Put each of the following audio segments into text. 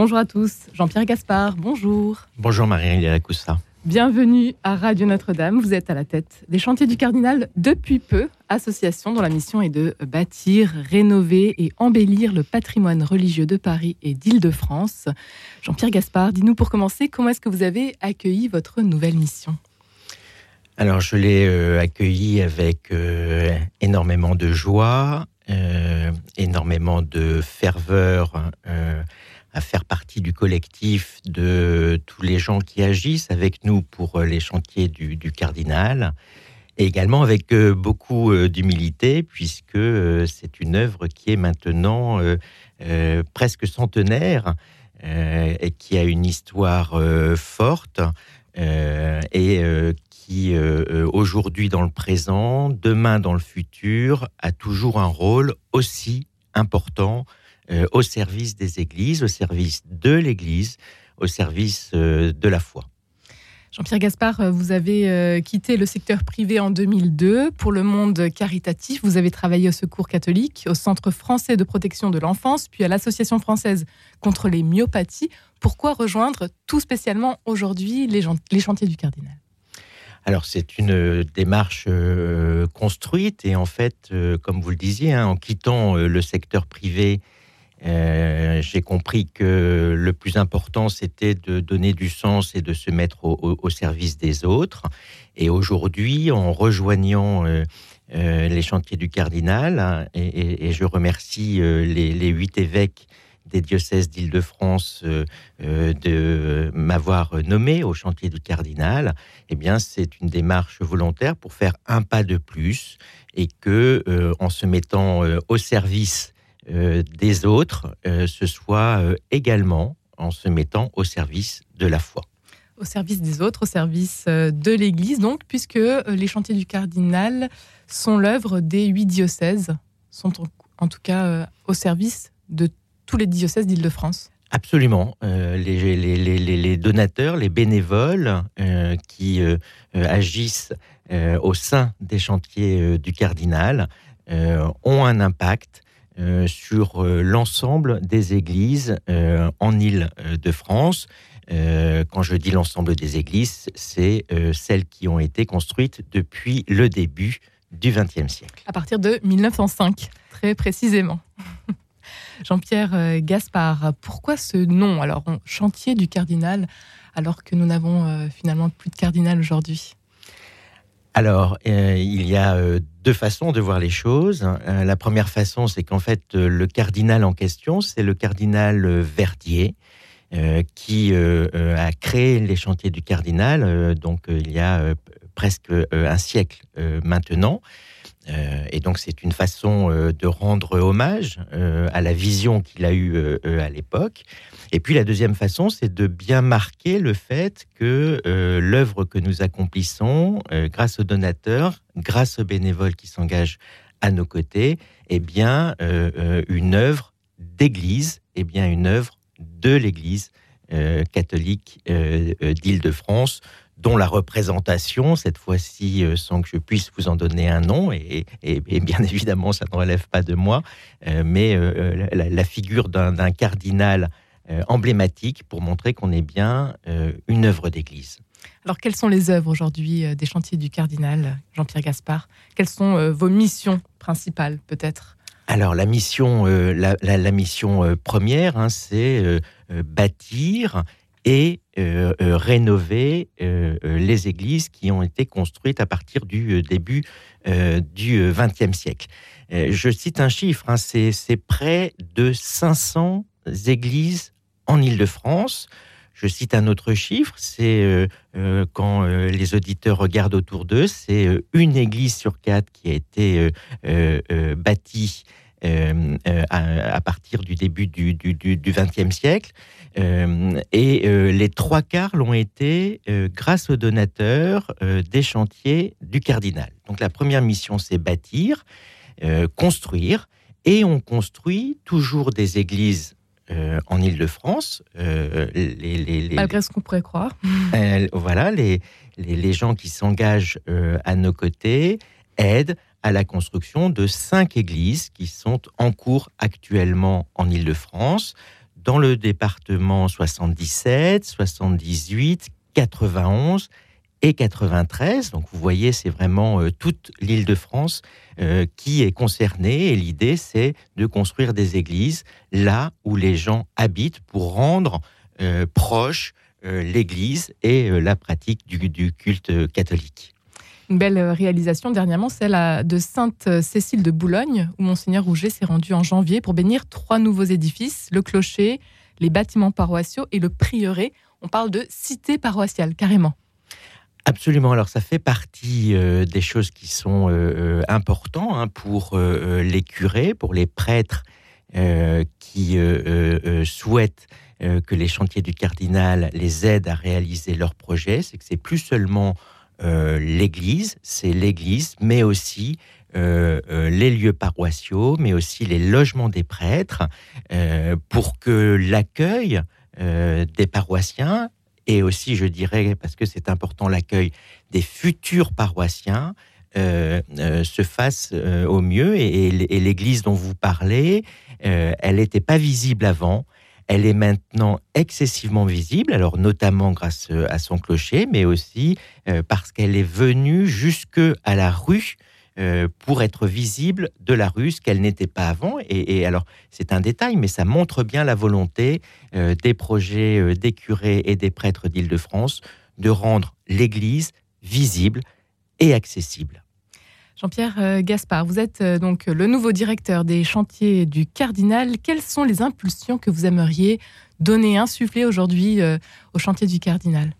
Bonjour à tous, Jean-Pierre Gaspard, bonjour. Bonjour Marie-Hélène Coussa. Bienvenue à Radio Notre-Dame. Vous êtes à la tête des chantiers du Cardinal depuis peu, association dont la mission est de bâtir, rénover et embellir le patrimoine religieux de Paris et d'Île-de-France. Jean-Pierre Gaspard, dis-nous pour commencer, comment est-ce que vous avez accueilli votre nouvelle mission? Alors, je l'ai euh, accueilli avec euh, énormément de joie, euh, énormément de ferveur à faire partie du collectif de tous les gens qui agissent avec nous pour les chantiers du, cardinal, et également avec beaucoup d'humilité, puisque c'est une œuvre qui est maintenant presque centenaire et qui a une histoire forte et qui, aujourd'hui dans le présent, demain dans le futur, a toujours un rôle aussi important euh, au service des églises, au service de l'Église, au service euh, de la foi. Jean-Pierre Gaspard, euh, vous avez quitté le secteur privé en 2002 pour le monde caritatif. Vous avez travaillé au Secours catholique, au Centre français de protection de l'enfance, puis à l'Association française contre les myopathies. Pourquoi rejoindre tout spécialement aujourd'hui les, chantiers du cardinal? Alors c'est une démarche construite et en fait, comme vous le disiez, hein, en quittant le secteur privé euh, j'ai compris que le plus important, c'était de donner du sens et de se mettre au, service des autres. Et aujourd'hui, en rejoignant euh, euh, les chantiers du cardinal, hein, et, je remercie les, huit évêques des diocèses d'Île-de-France de m'avoir nommé au chantier du cardinal, eh bien, c'est une démarche volontaire pour faire un pas de plus et que, en se mettant au service des autres, euh, ce soit euh, également en se mettant au service de la foi. Au service des autres, au service de l'Église, donc, puisque les chantiers du cardinal sont l'œuvre des huit diocèses, sont en, tout cas au service de tous les diocèses d'Île-de-France. Absolument. les, les, donateurs, les bénévoles qui agissent au sein des chantiers du cardinal ont un impact euh, sur euh, l'ensemble des églises euh, en Île-de-France. quand je dis l'ensemble des églises, c'est celles qui ont été construites depuis le début du XXe siècle. À partir de 1905, très précisément. Jean-Pierre Gaspard, pourquoi ce nom? Alors, chantier du cardinal, alors que nous n'avons finalement plus de cardinal aujourd'hui alors, il y a deux façons de voir les choses. Euh, la première façon, c'est qu'en fait, euh, le cardinal en question, c'est le cardinal euh, Verdier, qui a créé les chantiers du cardinal, donc il y a presque un siècle maintenant. et donc c'est une façon de rendre hommage à la vision qu'il a eue à l'époque. Et puis la deuxième façon, c'est de bien marquer le fait que l'œuvre que nous accomplissons, grâce aux donateurs, grâce aux bénévoles qui s'engagent à nos côtés, est bien une œuvre d'Église, est bien une œuvre de l'Église catholique d'Île-de-France, dont la représentation, cette fois-ci, euh, sans que je puisse vous en donner un nom, et, bien évidemment, ça ne relève pas de moi, euh, mais euh, la, figure d'un cardinal emblématique pour montrer qu'on est bien une œuvre d'Église. Alors, quelles sont les œuvres aujourd'hui des chantiers du cardinal Jean-Pierre Gaspard? Quelles sont vos missions principales, peut-être? Alors, la mission, la, mission première, hein, c'est bâtir et euh, euh, rénover euh, les églises qui ont été construites à partir du début du XXe siècle. je cite un chiffre, hein, c'est près de 500 églises en Île-de-France. Je cite un autre chiffre, c'est quand les auditeurs regardent autour d'eux, c'est une église sur quatre qui a été bâtie à, partir du début du XXe siècle. Euh, et euh, les trois quarts l'ont été euh, grâce aux donateurs des chantiers du cardinal. Donc la première mission, c'est bâtir, construire, et on construit toujours des églises en Île-de-France. Malgré ce qu'on pourrait croire. voilà, les, les, gens qui s'engagent à nos côtés aident à la construction de cinq églises qui sont en cours actuellement en Île-de-France dans le département 77, 78, 91 et 93. Donc vous voyez, c'est vraiment euh, toute l'île de France euh, qui est concernée. Et l'idée, c'est de construire des églises là où les gens habitent pour rendre euh, proche l'Église et la pratique du, culte catholique. Une belle réalisation dernièrement, celle de Sainte-Cécile de Boulogne, où Monseigneur Rouget s'est rendu en janvier pour bénir trois nouveaux édifices, le clocher, les bâtiments paroissiaux et le prieuré. On parle de cité paroissiale, carrément. Absolument. Alors, ça fait partie euh, des choses qui sont euh, euh, importantes hein, pour les curés, pour les prêtres qui souhaitent que les chantiers du cardinal les aident à réaliser leurs projets. C'est que c'est plus seulement l'Église, c'est l'Église, mais aussi les lieux paroissiaux, mais aussi les logements des prêtres, pour que l'accueil des paroissiens et aussi, je dirais, parce que c'est important, l'accueil des futurs paroissiens euh, euh, se fasse euh, au mieux. Et, l'église dont vous parlez, elle n'était pas visible avant. Elle est maintenant excessivement visible, alors notamment grâce à son clocher, mais aussi parce qu'elle est venue jusque à la rue euh, pour être visible de la rue, ce qu'elle n'était pas avant. Et, alors, c'est un détail, mais ça montre bien la volonté euh, des projets euh, des curés et des prêtres d'Île-de-France de rendre l'Église visible et accessible. Jean-Pierre Gaspard, vous êtes donc le nouveau directeur des chantiers du Cardinal. Quelles sont les impulsions que vous aimeriez donner, insuffler aujourd'hui au chantier du Cardinal?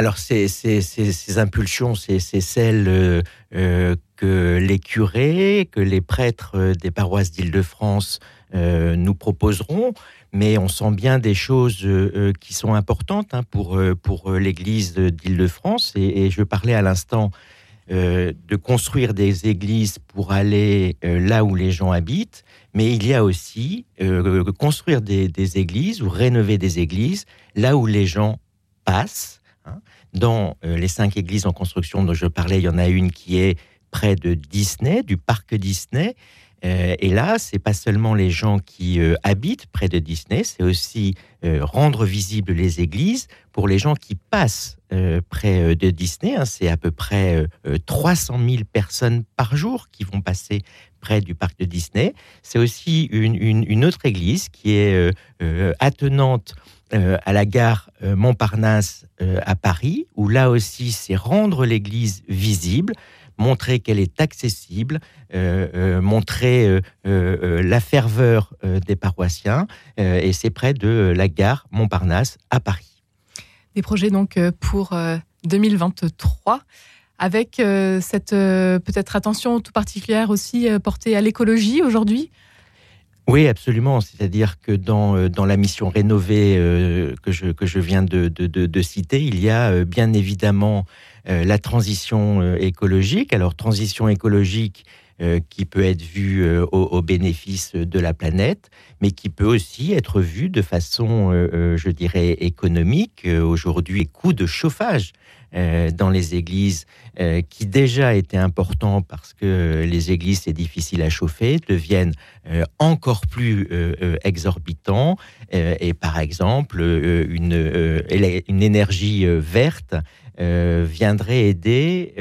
Alors, ces, impulsions, c'est celles euh, euh, que les curés, que les prêtres euh, des paroisses d'Île-de-France nous proposeront, mais on sent bien des choses qui sont importantes hein, pour, pour l'Église d'Île-de-France. Et, je parlais à l'instant de construire des églises pour aller là où les gens habitent, mais il y a aussi construire des, églises ou rénover des églises là où les gens passent. Dans euh, les cinq églises en construction dont je parlais, il y en a une qui est près de Disney, du parc Disney. Euh, et là, c'est pas seulement les gens qui euh, habitent près de Disney, c'est aussi rendre visibles les églises pour les gens qui passent près de Disney. Hein. c'est à peu près 300 000 personnes par jour qui vont passer près du parc de Disney. C'est aussi une, autre église qui est attenante euh, à la gare euh, Montparnasse euh, à Paris, où là aussi c'est rendre l'église visible, montrer qu'elle est accessible, montrer la ferveur des paroissiens, et c'est près de la gare Montparnasse à Paris. Des projets donc pour 2023 avec cette peut-être attention tout particulière aussi portée à l'écologie aujourd'hui oui, absolument. C'est-à-dire que dans, euh, la mission rénovée euh, que, je, viens de, citer, il y a euh, bien évidemment la transition écologique. Alors, transition écologique qui peut être vue au, au, bénéfice de la planète, mais qui peut aussi être vue de façon, je dirais, économique. Aujourd'hui, les coûts de chauffage euh, dans les églises, euh, qui déjà étaient importants parce que les églises, c'est difficile à chauffer, deviennent euh, encore plus exorbitants. et par exemple, une, une énergie verte viendrait aider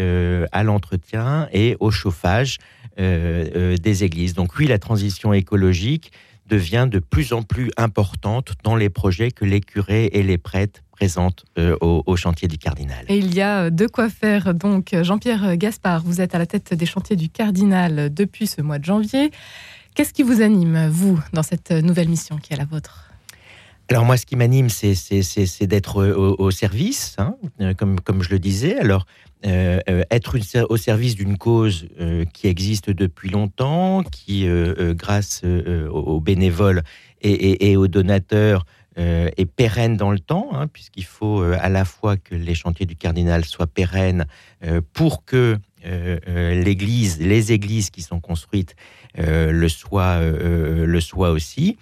à l'entretien et au chauffage des églises. Donc oui, la transition écologique devient de plus en plus importante dans les projets que les curés et les prêtres présente euh, au, chantier du Cardinal. Et il y a euh, de quoi faire. Donc, Jean-Pierre Gaspard, vous êtes à la tête des chantiers du Cardinal depuis ce mois de janvier. Qu'est-ce qui vous anime, vous, dans cette nouvelle mission qui est la vôtre? Alors moi, ce qui m'anime, c'est d'être au, service, hein, euh, comme, je le disais. Alors, être au service d'une cause qui existe depuis longtemps, qui, grâce aux bénévoles et aux donateurs, euh, est pérenne dans le temps, hein, puisqu'il faut euh, à la fois que les chantiers du cardinal soient pérennes euh, pour que l'église, les églises qui sont construites le soient aussi.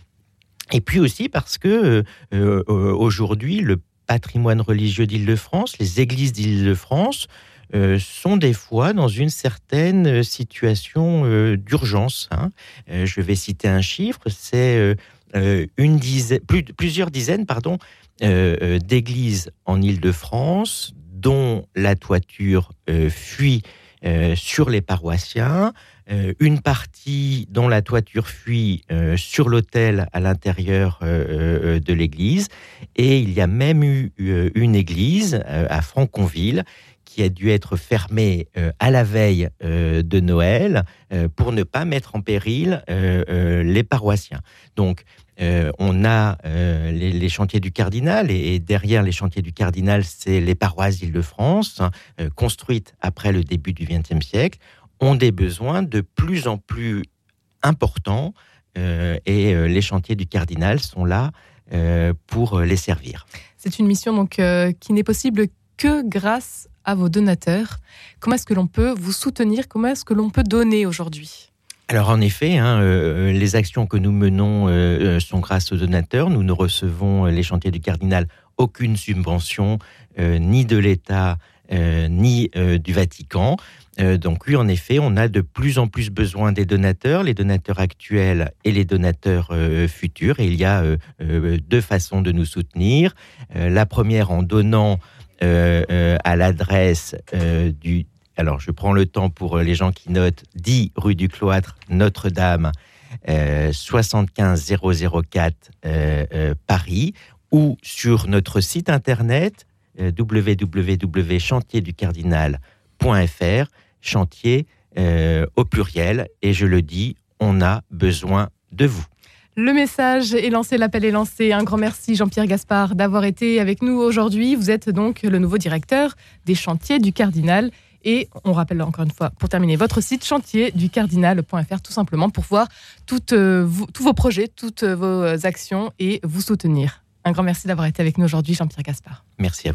Et puis aussi parce que aujourd'hui, le patrimoine religieux d'Île-de-France, les églises d'Île-de-France, sont des fois dans une certaine situation d'urgence. Hein. je vais citer un chiffre, c'est une dizaine, plusieurs dizaines pardon, d'églises en Île-de-France dont la toiture fuit sur les paroissiens, une partie dont la toiture fuit sur l'autel à l'intérieur de l'église, et il y a même eu une église à Franconville qui a dû être fermée à la veille de Noël pour ne pas mettre en péril les paroissiens. Donc, on a les, chantiers du cardinal et, derrière les chantiers du cardinal, c'est les paroisses d'Île-de-France, construites après le début du XXe siècle ont des besoins de plus en plus importants euh, et euh, les chantiers du cardinal sont là euh, pour les servir. C'est une mission donc qui n'est possible que grâce à vos donateurs. Comment est-ce que l'on peut vous soutenir? Comment est-ce que l'on peut donner aujourd'hui? Alors en effet, hein, les actions que nous menons sont grâce aux donateurs. Nous ne recevons les chantiers du cardinal aucune subvention, ni de l'État, ni du Vatican. Euh, donc oui, en effet, on a de plus en plus besoin des donateurs, les donateurs actuels et les donateurs euh, futurs. Et il y a euh, deux façons de nous soutenir. la première en donnant à l'adresse du... Alors, je prends le temps pour les gens qui notent 10 rue du Cloître, Notre-Dame, 75 004 Paris, ou sur notre site internet www.chantierducardinal.fr chantier euh, au pluriel. Et je le dis, on a besoin de vous. Le message est lancé, l'appel est lancé. Un grand merci Jean-Pierre Gaspard d'avoir été avec nous aujourd'hui. Vous êtes donc le nouveau directeur des chantiers du Cardinal. Et on rappelle encore une fois, pour terminer, votre site chantierducardinal.fr tout simplement pour voir toutes, euh, tous vos projets, toutes vos actions et vous soutenir. Un grand merci d'avoir été avec nous aujourd'hui, Jean-Pierre Gaspard. Merci à vous.